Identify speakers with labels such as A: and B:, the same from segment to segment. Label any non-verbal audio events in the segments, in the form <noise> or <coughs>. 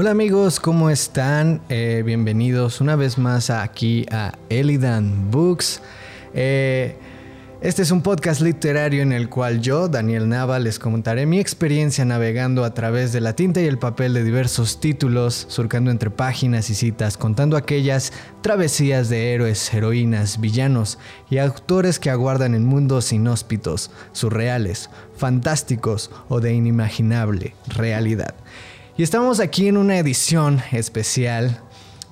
A: Hola amigos, ¿cómo están? Eh, bienvenidos una vez más aquí a Elidan Books. Eh, este es un podcast literario en el cual yo, Daniel Nava, les contaré mi experiencia navegando a través de la tinta y el papel de diversos títulos, surcando entre páginas y citas, contando aquellas travesías de héroes, heroínas, villanos y autores que aguardan en mundos inhóspitos, surreales, fantásticos o de inimaginable realidad. Y estamos aquí en una edición especial.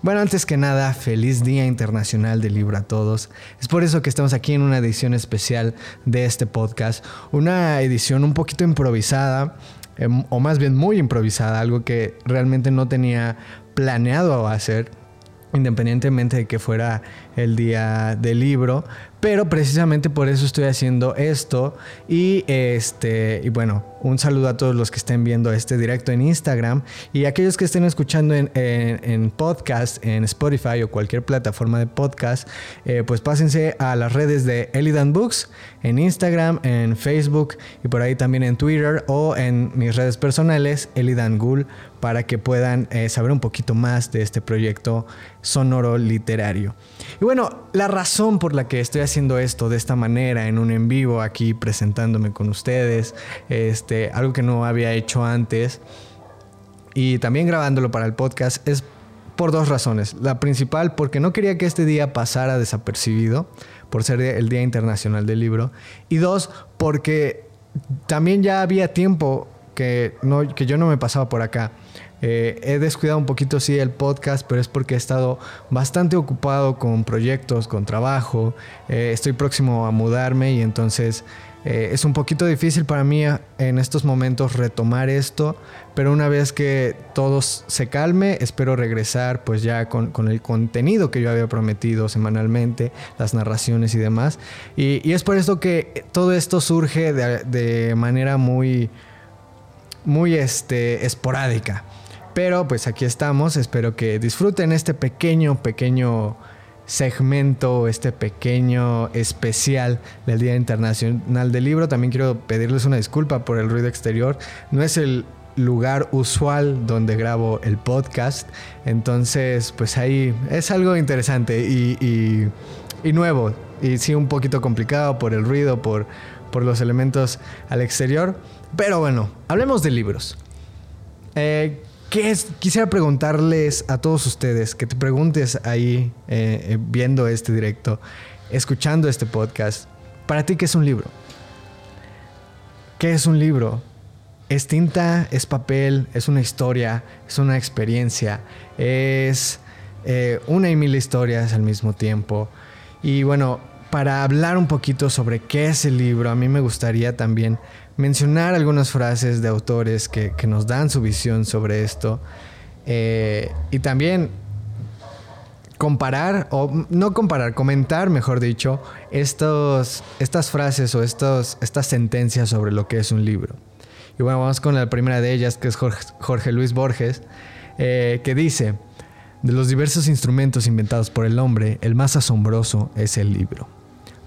A: Bueno, antes que nada, feliz Día Internacional del Libro a todos. Es por eso que estamos aquí en una edición especial de este podcast. Una edición un poquito improvisada, em, o más bien muy improvisada, algo que realmente no tenía planeado hacer independientemente de que fuera el día del libro, pero precisamente por eso estoy haciendo esto y este y bueno, un saludo a todos los que estén viendo este directo en Instagram y aquellos que estén escuchando en, podcast, en Spotify o cualquier plataforma de podcast, eh, pues pásense a las redes de Elidan Books, en Instagram, en Facebook y por ahí también en Twitter o en mis redes personales, Elidan Gul, para que puedan eh, saber un poquito más de este proyecto sonoro literario. Y bueno, la razón por la que estoy haciendo esto de esta manera, en un en vivo aquí presentándome con ustedes, este, algo que no había hecho antes, y también grabándolo para el podcast, es por dos razones. La principal, porque no quería que este día pasara desapercibido, por ser el Día Internacional del Libro. Y dos, porque también ya había tiempo que, no, que yo no me pasaba por acá. Eh, he descuidado un poquito, sí, el podcast, pero es porque he estado bastante ocupado con proyectos, con trabajo. Eh, estoy próximo a mudarme y entonces eh, es un poquito difícil para mí en estos momentos retomar esto, pero una vez que todo se calme, espero regresar pues ya con, el contenido que yo había prometido semanalmente, las narraciones y demás. Y, es por esto que todo esto surge de, de manera muy, muy este, esporádica. Pero pues aquí estamos, espero que disfruten este pequeño, pequeño segmento, este pequeño especial del Día Internacional del Libro. También quiero pedirles una disculpa por el ruido exterior. No es el lugar usual donde grabo el podcast. Entonces, pues ahí es algo interesante y, nuevo. Y sí, un poquito complicado por el ruido, por, por los elementos al exterior. Pero bueno, hablemos de libros. Eh, Quisiera preguntarles a todos ustedes, que te preguntes ahí eh, eh, viendo este directo, escuchando este podcast, para ti, ¿qué es un libro? ¿Qué es un libro? Es tinta, es papel, es una historia, es una experiencia, es eh, una y mil historias al mismo tiempo. Y bueno, para hablar un poquito sobre qué es el libro, a mí me gustaría también mencionar algunas frases de autores que, nos dan su visión sobre esto eh, y también comparar, o no comparar, comentar, mejor dicho, estos, estas frases o estos, estas sentencias sobre lo que es un libro. Y bueno, vamos con la primera de ellas, que es Jorge, Luis Borges, eh, que dice, de los diversos instrumentos inventados por el hombre, el más asombroso es el libro.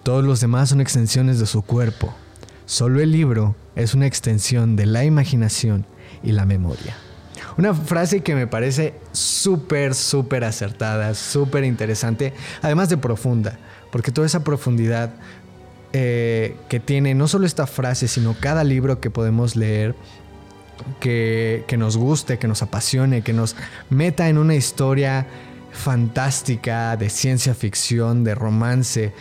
A: Todos los demás son extensiones de su cuerpo, Solo el libro es una extensión de la imaginación y la memoria. Una frase que me parece súper, súper acertada, súper interesante, además de profunda, porque toda esa profundidad eh, que tiene no solo esta frase, sino cada libro que podemos leer, que, que nos guste, que nos apasione, que nos meta en una historia fantástica, de ciencia ficción, de romance,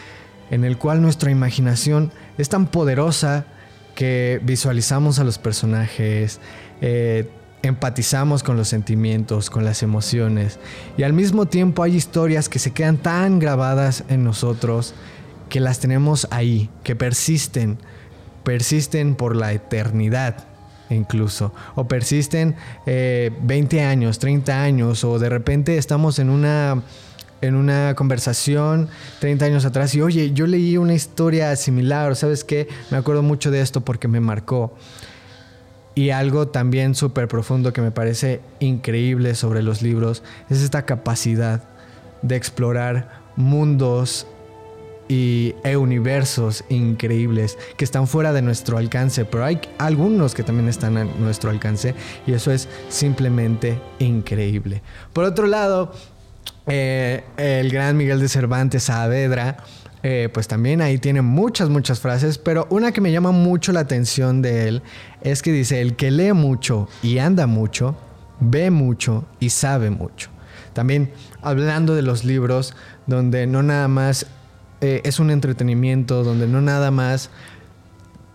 A: en el cual nuestra imaginación es tan poderosa que visualizamos a los personajes, eh, empatizamos con los sentimientos, con las emociones y al mismo tiempo hay historias que se quedan tan grabadas en nosotros que las tenemos ahí, que persisten, persisten por la eternidad incluso, o persisten 20 eh, años, 30 años, o de repente estamos en una en una conversación 30 años atrás y oye, yo leí una historia similar, ¿sabes qué? Me acuerdo mucho de esto porque me marcó. Y algo también súper profundo que me parece increíble sobre los libros es esta capacidad de explorar mundos y e universos increíbles que están fuera de nuestro alcance, pero hay algunos que también están a nuestro alcance y eso es simplemente increíble. Por otro lado, eh, el gran Miguel de Cervantes Saavedra, eh, pues también ahí tiene muchas, muchas frases, pero una que me llama mucho la atención de él es que dice, el que lee mucho y anda mucho, ve mucho y sabe mucho. También hablando de los libros, donde no nada más eh, es un entretenimiento, donde no nada más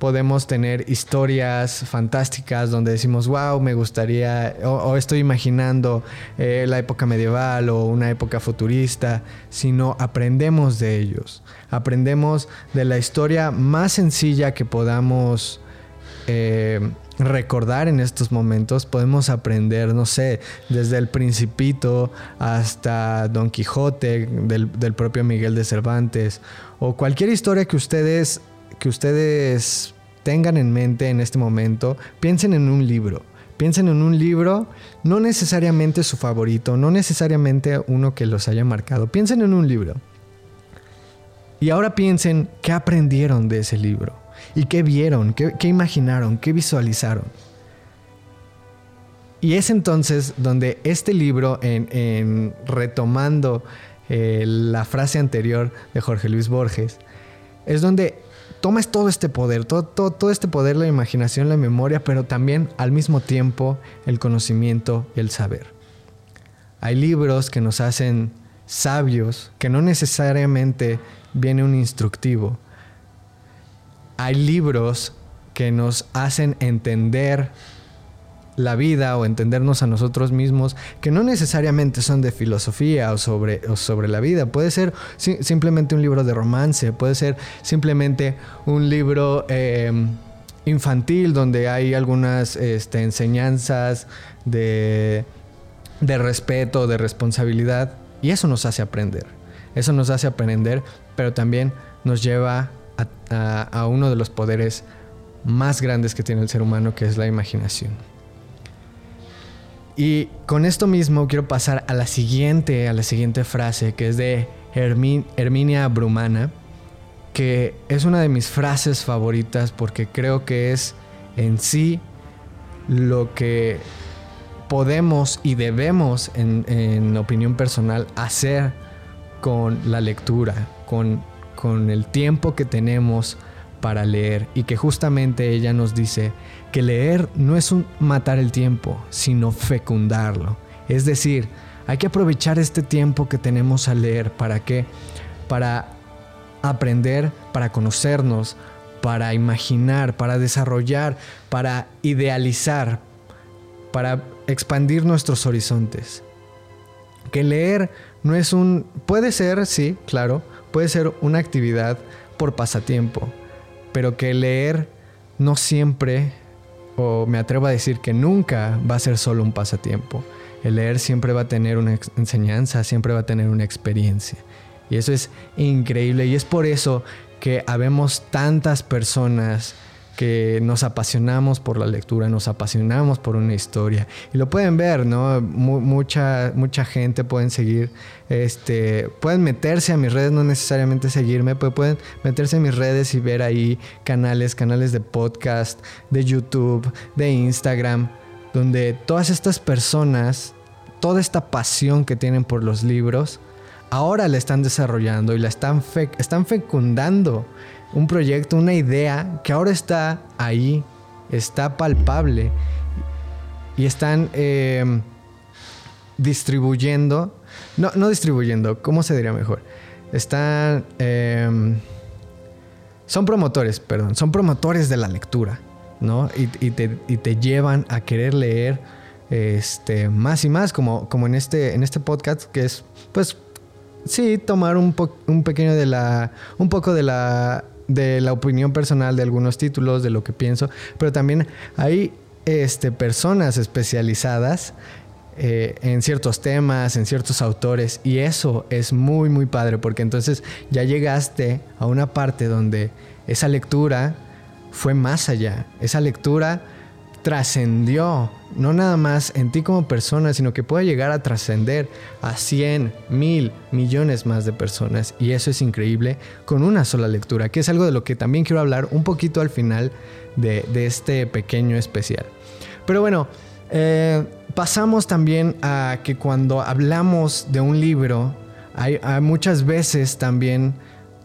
A: podemos tener historias fantásticas donde decimos, wow, me gustaría, o, estoy imaginando eh, la época medieval o una época futurista, sino aprendemos de ellos. Aprendemos de la historia más sencilla que podamos eh, recordar en estos momentos. Podemos aprender, no sé, desde el Principito hasta Don Quijote, del, del propio Miguel de Cervantes, o cualquier historia que ustedes que ustedes tengan en mente en este momento, piensen en un libro. Piensen en un libro, no necesariamente su favorito, no necesariamente uno que los haya marcado. Piensen en un libro. Y ahora piensen qué aprendieron de ese libro. Y qué vieron, qué, imaginaron, qué visualizaron. Y es entonces donde este libro, en, retomando eh, la frase anterior de Jorge Luis Borges, es donde tomas todo este poder, todo, todo, este poder, la imaginación, la memoria, pero también al mismo tiempo el conocimiento y el saber. Hay libros que nos hacen sabios, que no necesariamente viene un instructivo. Hay libros que nos hacen entender la vida o entendernos a nosotros mismos, que no necesariamente son de filosofía o sobre, sobre la vida. Puede ser simplemente un libro de romance, puede ser simplemente un libro em, infantil donde hay algunas este, enseñanzas de, de respeto, de responsabilidad. Y eso nos hace aprender. Eso nos hace aprender, pero también nos lleva a uno de los poderes más grandes que tiene el ser humano, que es la imaginación. Y con esto mismo quiero pasar a la siguiente, a la siguiente frase, que es de Herminia Brumana, que es una de mis frases favoritas porque creo que es en sí lo que podemos y debemos, en, en opinión personal, hacer con la lectura, con, con el tiempo que tenemos para leer. Y que justamente ella nos dice que leer no es un matar el tiempo, sino fecundarlo. Es decir, hay que aprovechar este tiempo que tenemos a leer para qué? Para aprender, para conocernos, para imaginar, para desarrollar, para idealizar, para expandir nuestros horizontes. Que leer no es un puede ser, sí, claro, puede ser una actividad por pasatiempo, pero que leer no siempre, o me atrevo a decir que nunca va a ser solo un pasatiempo. El leer siempre va a tener una enseñanza, siempre va a tener una experiencia. Y eso es increíble y es por eso que habemos tantas personas que nos apasionamos por la lectura, nos apasionamos por una historia. Y lo pueden ver, ¿no? mucha, mucha gente pueden seguir, este, pueden meterse a mis redes, no necesariamente seguirme, pero pueden meterse a mis redes y ver ahí canales, canales de podcast, de YouTube, de Instagram, donde todas estas personas, toda esta pasión que tienen por los libros, ahora la están desarrollando y la están, están fecundando un proyecto, una idea que ahora está ahí, está palpable y están em, distribuyendo, no, no distribuyendo, ¿cómo se diría mejor? Están, em, son promotores, perdón, son promotores de la lectura, ¿no? Y, te, y te, llevan a querer leer este, más y más, como, como en, este, en este podcast, que es, pues, sí, tomar un, un pequeño de la, un poco de la de la opinión personal de algunos títulos, de lo que pienso, pero también hay este, personas especializadas eh, en ciertos temas, en ciertos autores, y eso es muy, muy padre, porque entonces ya llegaste a una parte donde esa lectura fue más allá, esa lectura trascendió, no nada más en ti como persona, sino que puede llegar a trascender a 100, mil, millones más de personas. Y eso es increíble con una sola lectura, que es algo de lo que también quiero hablar un poquito al final de, este pequeño especial. Pero bueno, eh, pasamos también a que cuando hablamos de un libro, hay, muchas veces también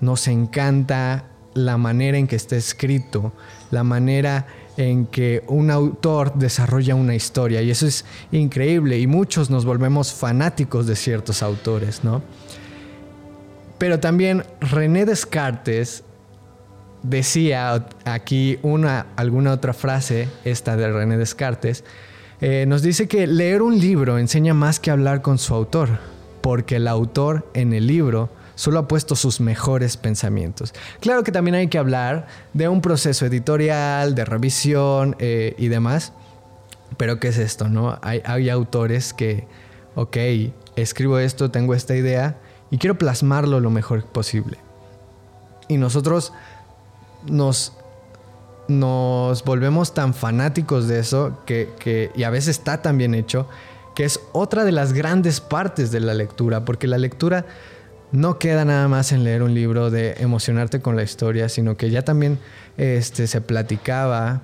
A: nos encanta la manera en que está escrito, la manera en que un autor desarrolla una historia y eso es increíble y muchos nos volvemos fanáticos de ciertos autores, ¿no? Pero también René Descartes decía aquí una, alguna otra frase, esta de René Descartes, eh, nos dice que leer un libro enseña más que hablar con su autor, porque el autor en el libro solo ha puesto sus mejores pensamientos. Claro que también hay que hablar de un proceso editorial, de revisión eh, y demás, pero ¿qué es esto? No? Hay, hay autores que, ok, escribo esto, tengo esta idea y quiero plasmarlo lo mejor posible. Y nosotros nos, nos volvemos tan fanáticos de eso que, que, y a veces está tan bien hecho que es otra de las grandes partes de la lectura, porque la lectura no queda nada más en leer un libro de emocionarte con la historia, sino que ya también este, se platicaba,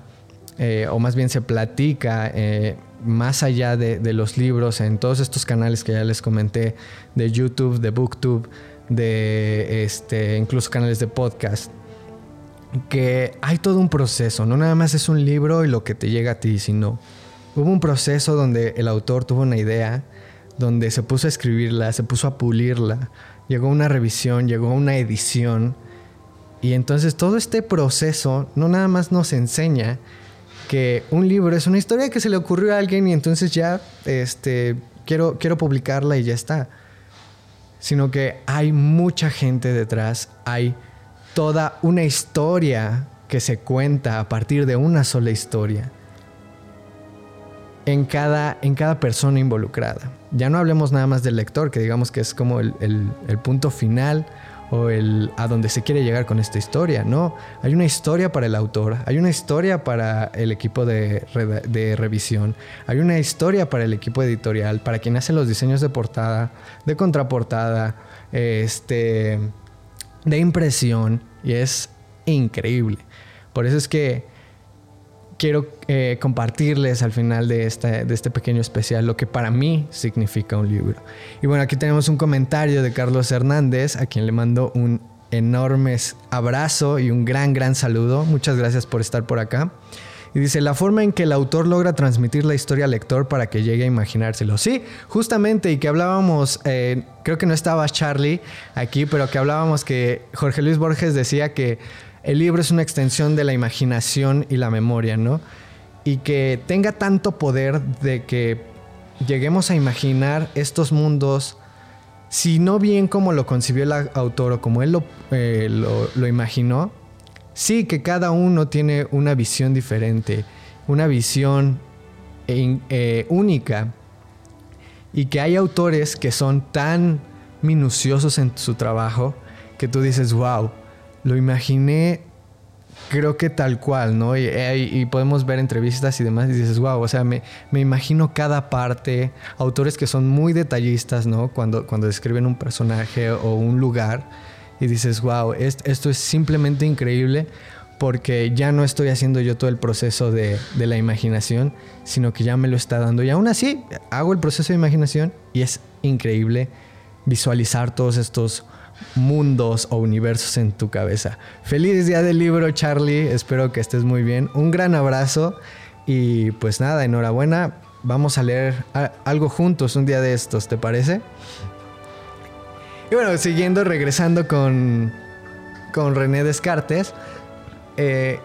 A: eh, o más bien se platica eh, más allá de, los libros en todos estos canales que ya les comenté, de YouTube, de BookTube, de este, incluso canales de podcast, que hay todo un proceso, no nada más es un libro y lo que te llega a ti, sino hubo un proceso donde el autor tuvo una idea, donde se puso a escribirla, se puso a pulirla, llegó una revisión, llegó una edición. Y entonces todo este proceso no nada más nos enseña que un libro es una historia que se le ocurrió a alguien y entonces ya este, quiero, quiero publicarla y ya está. Sino que hay mucha gente detrás, hay toda una historia que se cuenta a partir de una sola historia en cada, en cada persona involucrada. Ya no hablemos nada más del lector, que digamos que es como el, punto final o el a donde se quiere llegar con esta historia. No, hay una historia para el autor, hay una historia para el equipo de, de, revisión, hay una historia para el equipo editorial, para quien hace los diseños de portada, de contraportada, este, de impresión, y es increíble. Por eso es que quiero eh, compartirles al final de este, de este pequeño especial lo que para mí significa un libro. Y bueno, aquí tenemos un comentario de Carlos Hernández, a quien le mando un enorme abrazo y un gran, gran saludo. Muchas gracias por estar por acá. Y dice, la forma en que el autor logra transmitir la historia al lector para que llegue a imaginárselo. Sí, justamente, y que hablábamos, eh, creo que no estaba Charlie aquí, pero que hablábamos que Jorge Luis Borges decía que el libro es una extensión de la imaginación y la memoria, ¿no? Y que tenga tanto poder de que lleguemos a imaginar estos mundos, si no bien como lo concibió el autor o como él lo, eh, imaginó, sí que cada uno tiene una visión diferente, una visión eh, única, y que hay autores que son tan minuciosos en su trabajo que tú dices, wow, lo imaginé, creo que tal cual, ¿no? Y, podemos ver entrevistas y demás y dices, wow, o sea, me, imagino cada parte, autores que son muy detallistas, ¿no? Cuando, cuando describen un personaje o un lugar y dices, wow, esto es simplemente increíble porque ya no estoy haciendo yo todo el proceso de, de, la imaginación, sino que ya me lo está dando. Y aún así, hago el proceso de imaginación y es increíble visualizar todos estos mundos o universos en tu cabeza. Feliz día del libro, Charlie. Espero que estés muy bien. Un gran abrazo y pues nada, enhorabuena. Vamos a leer algo juntos un día de estos, ¿te parece? Y bueno, siguiendo, regresando con, con René Descartes, eh,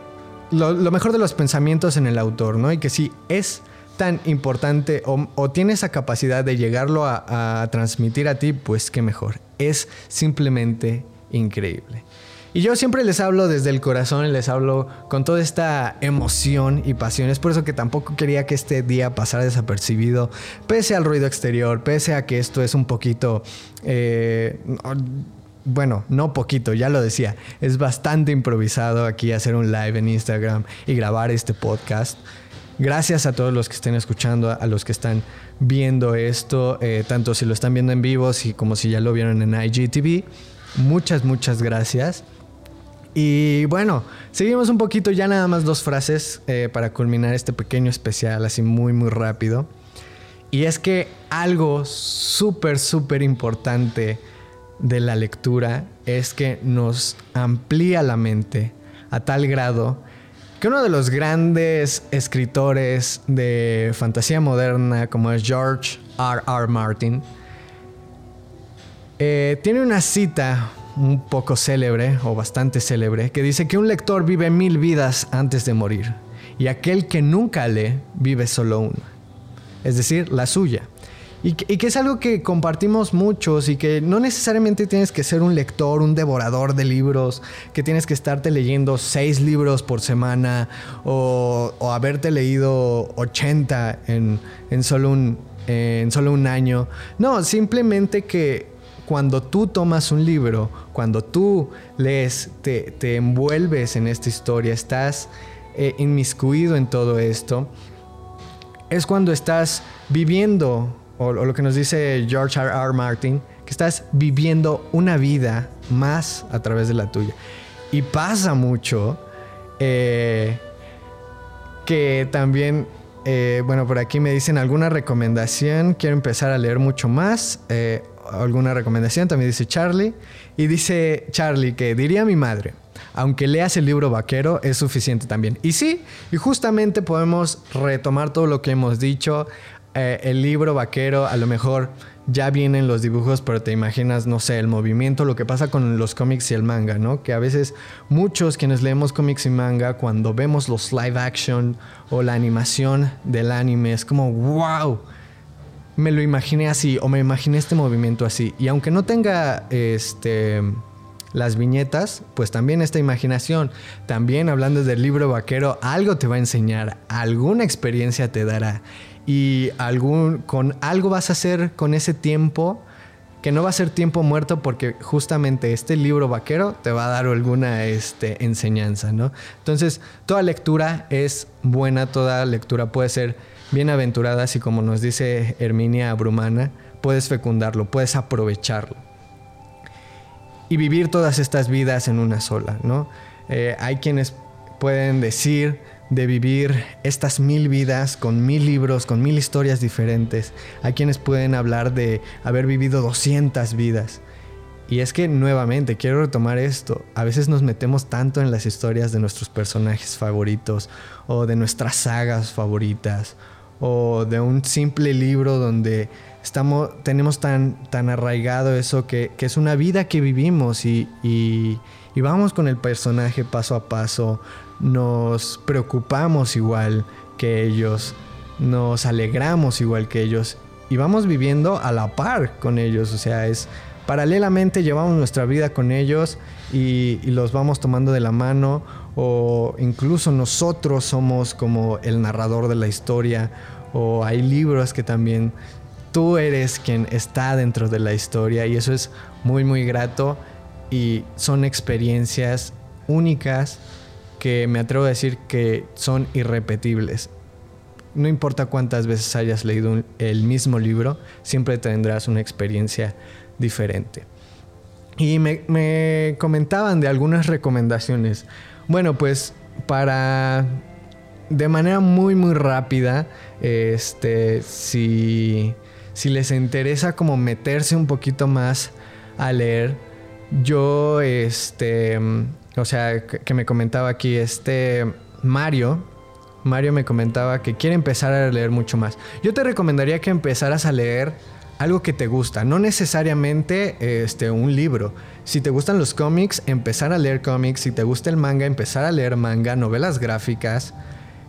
A: lo, mejor de los pensamientos en el autor, ¿no? Y que si es tan importante o, tiene esa capacidad de llegarlo a transmitir a ti, pues qué mejor es simplemente increíble. Y yo siempre les hablo desde el corazón y les hablo con toda esta emoción y pasión. Es por eso que tampoco quería que este día pasara desapercibido, pese al ruido exterior, pese a que esto es un poquito... Eh, bueno, no poquito, ya lo decía, es bastante improvisado aquí hacer un live en Instagram y grabar este podcast. Gracias a todos los que estén escuchando, a los que están viendo esto, eh, tanto si lo están viendo en vivo como si ya lo vieron en IGTV. Muchas, muchas gracias. Y bueno, seguimos un poquito, ya nada más dos frases eh, para culminar este pequeño especial, así muy, muy rápido. Y es que algo súper, súper importante de la lectura es que nos amplía la mente a tal grado que uno de los grandes escritores de fantasía moderna, como es George R. R. Martin, eh, tiene una cita un poco célebre o bastante célebre que dice que un lector vive mil vidas antes de morir y aquel que nunca lee vive solo una, es decir, la suya. Y que, es algo que compartimos muchos y que no necesariamente tienes que ser un lector, un devorador de libros, que tienes que estarte leyendo seis libros por semana o, haberte leído 80 en, solo un, en solo un año. No, simplemente que cuando tú tomas un libro, cuando tú lees, te, envuelves en esta historia, estás eh, inmiscuido en todo esto, es cuando estás viviendo o, lo que nos dice George R. R. Martin, que estás viviendo una vida más a través de la tuya. Y pasa mucho eh, que también, eh, bueno, por aquí me dicen alguna recomendación, quiero empezar a leer mucho más. Eh, alguna recomendación, también dice Charlie. Y dice Charlie que diría mi madre, aunque leas el libro vaquero, es suficiente también. Y sí, y justamente podemos retomar todo lo que hemos dicho. Eh, el libro vaquero, a lo mejor ya vienen los dibujos, pero te imaginas, no sé, el movimiento, lo que pasa con los cómics y el manga, ¿no? Que a veces muchos quienes leemos cómics y manga, cuando vemos los live action o la animación del anime, es como, wow, me lo imaginé así o me imaginé este movimiento así. Y aunque no tenga este las viñetas, pues también esta imaginación, también hablando del libro vaquero, algo te va a enseñar, alguna experiencia te dará y algún, con algo vas a hacer con ese tiempo que no va a ser tiempo muerto porque justamente este libro vaquero te va a dar alguna este, enseñanza, ¿no? Entonces, toda lectura es buena, toda lectura puede ser bienaventurada, así como nos dice Herminia Brumana, puedes fecundarlo, puedes aprovecharlo. Y vivir todas estas vidas en una sola, ¿no? Eh, hay quienes pueden decir de vivir estas mil vidas con mil libros, con mil historias diferentes. Hay quienes pueden hablar de haber vivido 200 vidas. Y es que nuevamente quiero retomar esto. A veces nos metemos tanto en las historias de nuestros personajes favoritos o de nuestras sagas favoritas o de un simple libro donde estamos, tenemos tan, tan arraigado eso que, es una vida que vivimos y, y vamos con el personaje paso a paso, nos preocupamos igual que ellos, nos alegramos igual que ellos y vamos viviendo a la par con ellos, o sea, es paralelamente llevamos nuestra vida con ellos y, los vamos tomando de la mano o incluso nosotros somos como el narrador de la historia o hay libros que también tú eres quien está dentro de la historia y eso es muy muy grato y son experiencias únicas que me atrevo a decir que son irrepetibles. No importa cuántas veces hayas leído el mismo libro, siempre tendrás una experiencia diferente. Y me, comentaban de algunas recomendaciones. Bueno, pues para de manera muy muy rápida, este, si, si les interesa como meterse un poquito más a leer, yo este o sea, que me comentaba aquí este Mario. Mario me comentaba que quiere empezar a leer mucho más. Yo te recomendaría que empezaras a leer algo que te gusta, no necesariamente este, un libro. Si te gustan los cómics, empezar a leer cómics. Si te gusta el manga, empezar a leer manga, novelas gráficas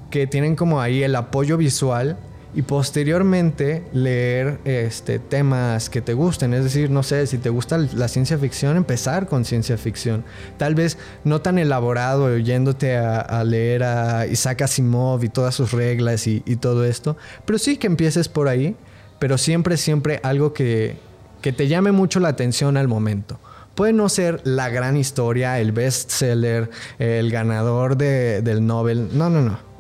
A: que tienen como ahí el apoyo visual y posteriormente leer este, temas que te gusten. Es decir, no sé, si te gusta la ciencia ficción, empezar con ciencia ficción. Tal vez no tan elaborado, yéndote a, leer a Isaac Asimov y todas sus reglas y, todo esto, pero sí que empieces por ahí, pero siempre, siempre algo que, que te llame mucho la atención al momento. Puede no ser la gran historia, el bestseller, el ganador del Nobel. No, no, no.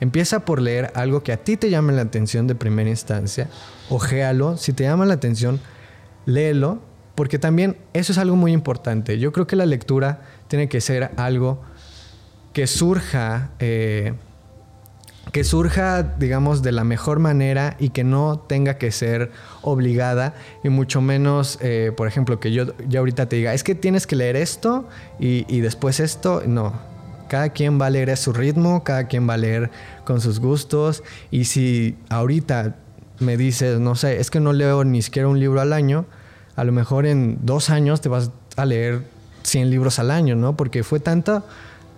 A: Empieza por leer algo que a ti te llame la atención de primera instancia. Ojéalo. Si te llama la atención, léelo. Porque también eso es algo muy importante. Yo creo que la lectura tiene que ser algo que surja. Eh, que surja, digamos, de la mejor manera y que no tenga que ser obligada y mucho menos, eh, por ejemplo, que yo ya ahorita te diga, es que tienes que leer esto y, y, después esto, no. Cada quien va a leer a su ritmo, cada quien va a leer con sus gustos y si ahorita me dices, no sé, es que no leo ni siquiera un libro al año, a lo mejor en dos años te vas a leer 100 libros al año, ¿no? Porque fue tanta...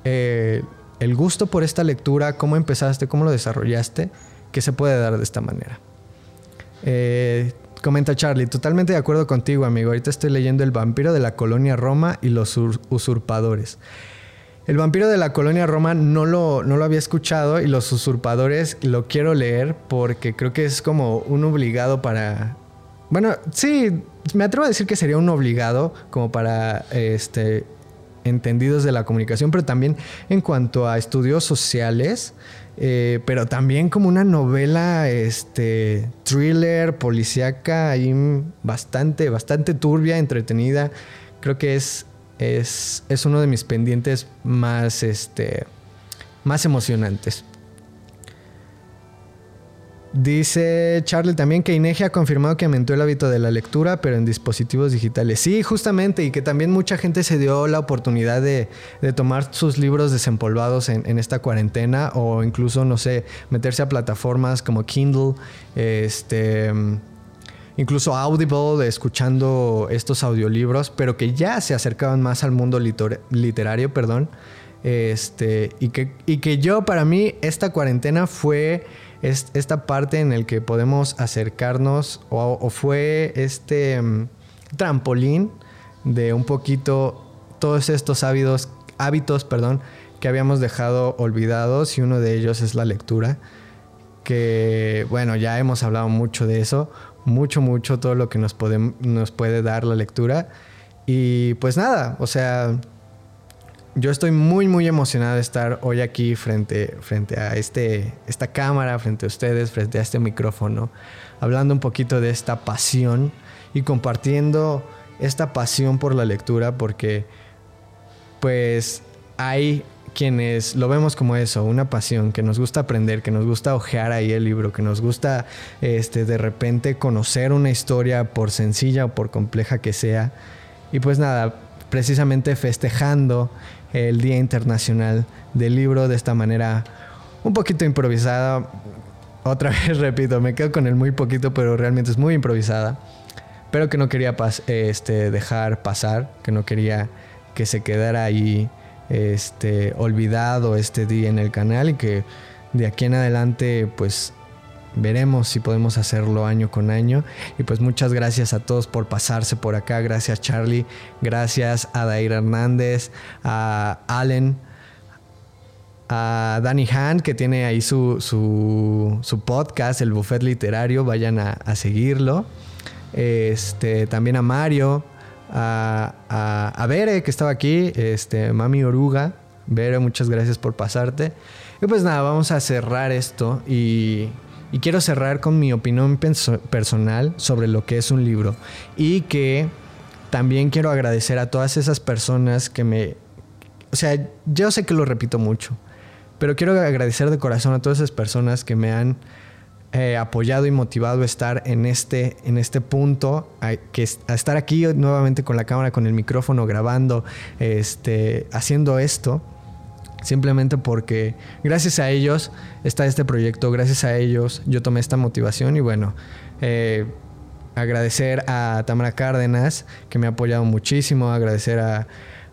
A: Eh, el gusto por esta lectura, cómo empezaste, cómo lo desarrollaste, que se puede dar de esta manera. Eh, comenta Charlie, totalmente de acuerdo contigo, amigo. Ahorita estoy leyendo El vampiro de la colonia Roma y los usurpadores. El vampiro de la colonia Roma no lo, no lo había escuchado y los usurpadores lo quiero leer porque creo que es como un obligado para... Bueno, sí, me atrevo a decir que sería un obligado como para este, entendidos de la comunicación, pero también en cuanto a estudios sociales, eh, pero también como una novela este, thriller, policíaca, ahí bastante, bastante turbia, entretenida. Creo que es, es, es uno de mis pendientes más, este, más emocionantes. Dice Charlie también que INEGI ha confirmado que aumentó el hábito de la lectura, pero en dispositivos digitales. Sí, justamente, y que también mucha gente se dio la oportunidad de, tomar sus libros desempolvados en, esta cuarentena o incluso, no sé, meterse a plataformas como Kindle, este, incluso Audible, escuchando estos audiolibros, pero que ya se acercaban más al mundo literario, perdón. Este, y, que, y que yo, para mí, esta cuarentena fue es esta parte en el que podemos acercarnos o, fue este mm, trampolín de un poquito todos estos hábitos, hábitos perdón, que habíamos dejado olvidados y uno de ellos es la lectura, que bueno, ya hemos hablado mucho de eso, mucho, mucho todo lo que nos, nos puede dar la lectura. Y pues nada, o sea, yo estoy muy, muy emocionado de estar hoy aquí frente, frente a este, esta cámara, frente a ustedes, frente a este micrófono, hablando un poquito de esta pasión y compartiendo esta pasión por la lectura porque pues hay quienes lo vemos como eso, una pasión, que nos gusta aprender, que nos gusta ojear ahí el libro, que nos gusta este, de repente conocer una historia por sencilla o por compleja que sea. Y pues nada, precisamente festejando el Día Internacional del Libro de esta manera un poquito improvisada. Otra <laughs> vez repito, me quedo con el muy poquito, pero realmente es muy improvisada. Pero que no quería este, dejar pasar, que no quería que se quedara ahí este, olvidado este día en el canal y que de aquí en adelante pues veremos si podemos hacerlo año con año. Y pues muchas gracias a todos por pasarse por acá. Gracias Charlie, gracias a Dair Hernández, a Allen, a Danny Hand, que tiene ahí su, su, podcast, el Buffet Literario. Vayan a, seguirlo. Este, también a Mario, a, a, a Bere, que estaba aquí, este, Mami Oruga. Bere, muchas gracias por pasarte. Y pues nada, vamos a cerrar esto y y quiero cerrar con mi opinión personal sobre lo que es un libro. Y que también quiero agradecer a todas esas personas que me... O sea, yo sé que lo repito mucho, pero quiero agradecer de corazón a todas esas personas que me han eh, apoyado y motivado a estar en este, en este punto, a, que, a estar aquí nuevamente con la cámara, con el micrófono, grabando, este, haciendo esto Simplemente porque gracias a ellos está este proyecto, gracias a ellos yo tomé esta motivación y bueno, eh, agradecer a Tamara Cárdenas que me ha apoyado muchísimo, agradecer a,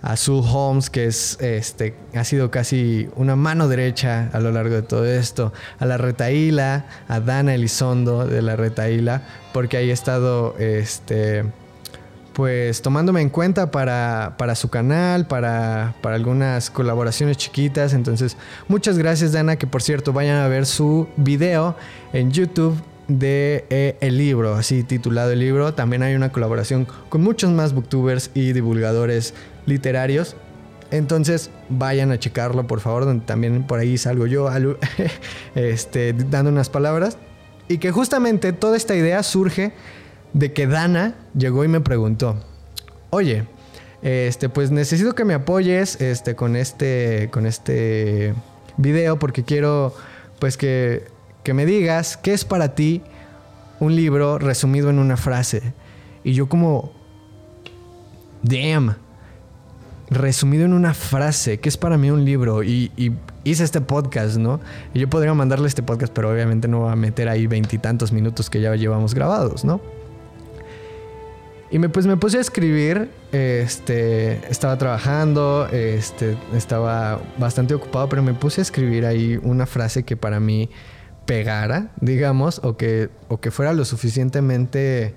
A: a Sue Holmes que es, este, ha sido casi una mano derecha a lo largo de todo esto, a la Retaíla, a Dana Elizondo de la Retaíla, porque ahí he estado... Este, pues tomándome en cuenta para, su canal, para, algunas colaboraciones chiquitas. Entonces, muchas gracias Dana, que por cierto vayan a ver su video en YouTube de eh, el libro, así titulado el libro. También hay una colaboración con muchos más booktubers y divulgadores literarios. Entonces vayan a checarlo, por favor, donde también por ahí salgo yo <laughs> este, dando unas palabras. Y que justamente toda esta idea surge de que Dana llegó y me preguntó, oye, este, pues necesito que me apoyes este, con, este, con este video porque quiero pues que, que me digas qué es para ti un libro resumido en una frase. Y yo como, damn, resumido en una frase, ¿qué es para mí un libro? Y, hice este podcast, ¿no? Y yo podría mandarle este podcast, pero obviamente no va a meter ahí veintitantos minutos que ya llevamos grabados, ¿no? Y me, pues me puse a escribir, este, estaba trabajando, este, estaba bastante ocupado, pero me puse a escribir ahí una frase que para mí pegara, digamos, o que, o que fuera lo suficientemente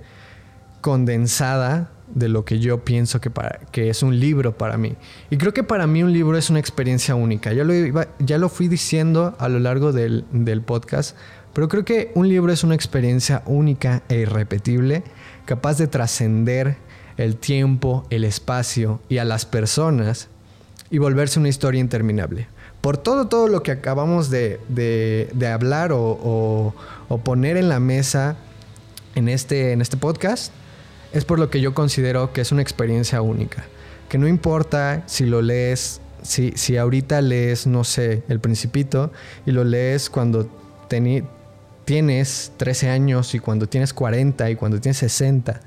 A: condensada de lo que yo pienso que, para, que es un libro para mí. Y creo que para mí un libro es una experiencia única. Ya lo, ya lo fui diciendo a lo largo del, del podcast, pero creo que un libro es una experiencia única e irrepetible capaz de trascender el tiempo, el espacio y a las personas y volverse una historia interminable. Por todo, todo lo que acabamos de, hablar o, poner en la mesa en este, en este podcast, es por lo que yo considero que es una experiencia única. Que no importa si lo lees, si, si ahorita lees, no sé, El Principito y lo lees cuando tienes 13 años y cuando tienes 40 y cuando tienes 60.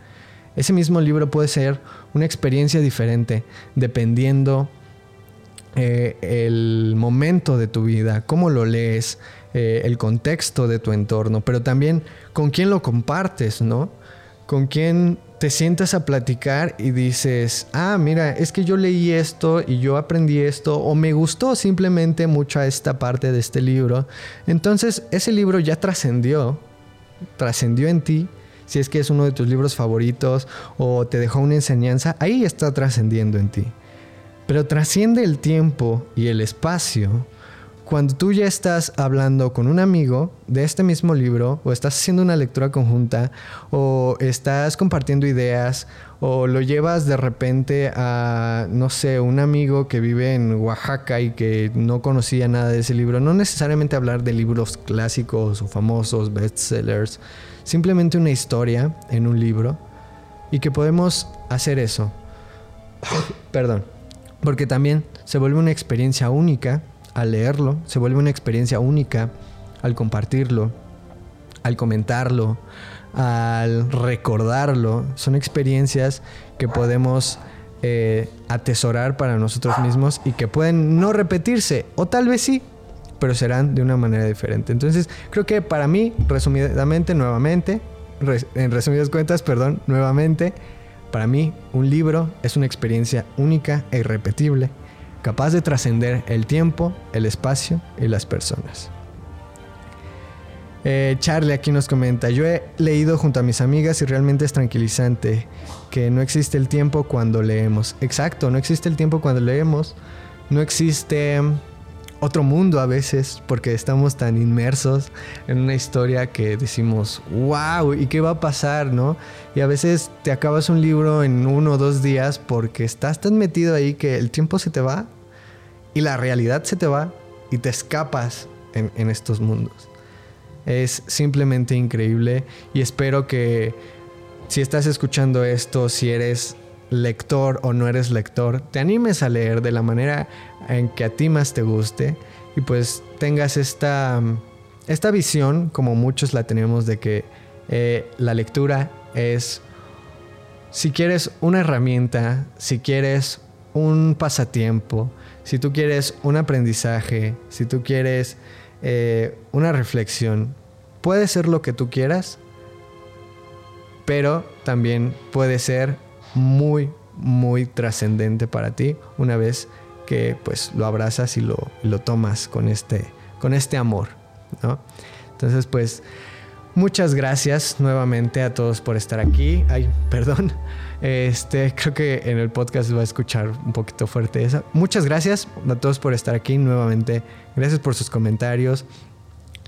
A: Ese mismo libro puede ser una experiencia diferente dependiendo eh, el momento de tu vida, cómo lo lees, eh, el contexto de tu entorno, pero también con quién lo compartes, ¿no? Con quién te sientas a platicar y dices, ah, mira, es que yo leí esto y yo aprendí esto o me gustó simplemente mucho esta parte de este libro. Entonces ese libro ya trascendió, trascendió en ti. Si es que es uno de tus libros favoritos o te dejó una enseñanza, ahí está trascendiendo en ti. Pero trasciende el tiempo y el espacio cuando tú ya estás hablando con un amigo de este mismo libro, o estás haciendo una lectura conjunta, o estás compartiendo ideas, o lo llevas de repente a, no sé, un amigo que vive en Oaxaca y que no conocía nada de ese libro, no necesariamente hablar de libros clásicos o famosos, bestsellers, simplemente una historia en un libro, y que podemos hacer eso. <coughs> Perdón, porque también se vuelve una experiencia única al leerlo, se vuelve una experiencia única al compartirlo, al comentarlo, al recordarlo. Son experiencias que podemos eh, atesorar para nosotros mismos y que pueden no repetirse, o tal vez sí, pero serán de una manera diferente. Entonces, creo que para mí, resumidamente, nuevamente, en resumidas cuentas, perdón, nuevamente, para mí un libro es una experiencia única e irrepetible capaz de trascender el tiempo, el espacio y las personas. Eh, Charlie aquí nos comenta, yo he leído junto a mis amigas y realmente es tranquilizante que no existe el tiempo cuando leemos. Exacto, no existe el tiempo cuando leemos. No existe otro mundo a veces porque estamos tan inmersos en una historia que decimos, wow, ¿y qué va a pasar? ¿no? Y a veces te acabas un libro en uno o dos días porque estás tan metido ahí que el tiempo se te va y la realidad se te va y te escapas en, en estos mundos. Es simplemente increíble y espero que si estás escuchando esto, si eres lector o no eres lector, te animes a leer de la manera en que a ti más te guste y pues tengas esta, esta visión, como muchos la tenemos, de que eh, la lectura es, si quieres una herramienta, si quieres un pasatiempo, si tú quieres un aprendizaje, si tú quieres eh, una reflexión, puede ser lo que tú quieras, pero también puede ser muy, muy trascendente para ti una vez que pues lo abrazas y lo, lo tomas con este, con este amor, ¿no? Entonces pues muchas gracias nuevamente a todos por estar aquí. Ay, perdón. Este, creo que en el podcast va a escuchar un poquito fuerte eso. Muchas gracias a todos por estar aquí nuevamente. Gracias por sus comentarios.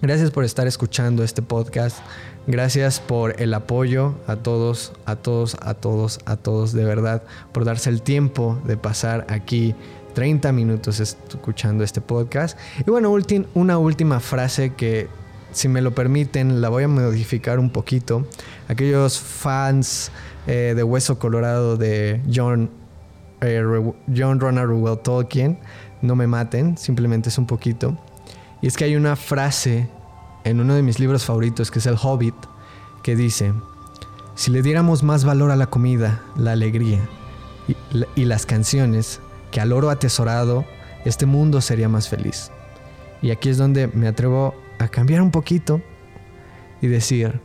A: Gracias por estar escuchando este podcast. Gracias por el apoyo a todos, a todos, a todos, a todos, de verdad, por darse el tiempo de pasar aquí 30 minutos escuchando este podcast. Y bueno, una última frase que, si me lo permiten, la voy a modificar un poquito. Aquellos fans eh, de Hueso Colorado de John, eh, John Ronald Tolkien, no me maten, simplemente es un poquito. Y es que hay una frase en uno de mis libros favoritos, que es El Hobbit, que dice, si le diéramos más valor a la comida, la alegría y, las canciones que al oro atesorado, este mundo sería más feliz. Y aquí es donde me atrevo a cambiar un poquito y decir,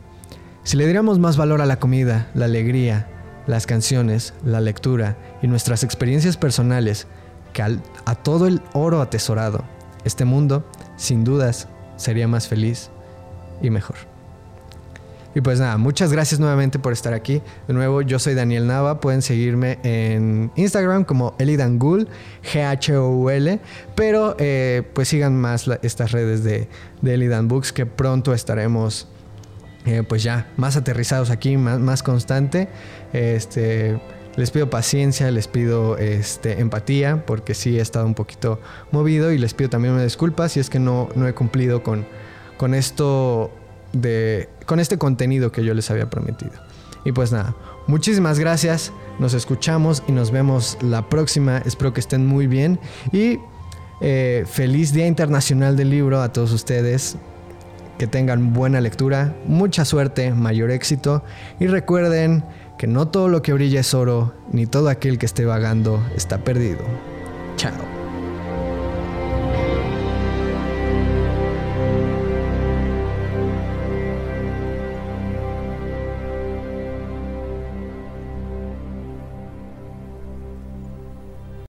A: si le diéramos más valor a la comida, la alegría, las canciones, la lectura y nuestras experiencias personales que a todo el oro atesorado, este mundo, sin dudas, sería más feliz y mejor. Y pues nada, muchas gracias nuevamente por estar aquí. De nuevo, yo soy Daniel Nava. Pueden seguirme en Instagram como Elidangul, G-H-O-U-L. Pero eh, pues sigan más estas redes de, de Elidan Books que pronto estaremos eh, pues ya más aterrizados aquí, más, más constante. Este, les pido paciencia, les pido este, empatía, porque sí he estado un poquito movido y les pido también una disculpa si es que no, no he cumplido con, con esto de. con este contenido que yo les había prometido. Y pues nada, muchísimas gracias. Nos escuchamos y nos vemos la próxima. Espero que estén muy bien. Y eh, feliz Día Internacional del Libro a todos ustedes. Que tengan buena lectura, mucha suerte, mayor éxito. Y recuerden que no todo lo que brilla es oro, ni todo aquel que esté vagando está perdido. Chao.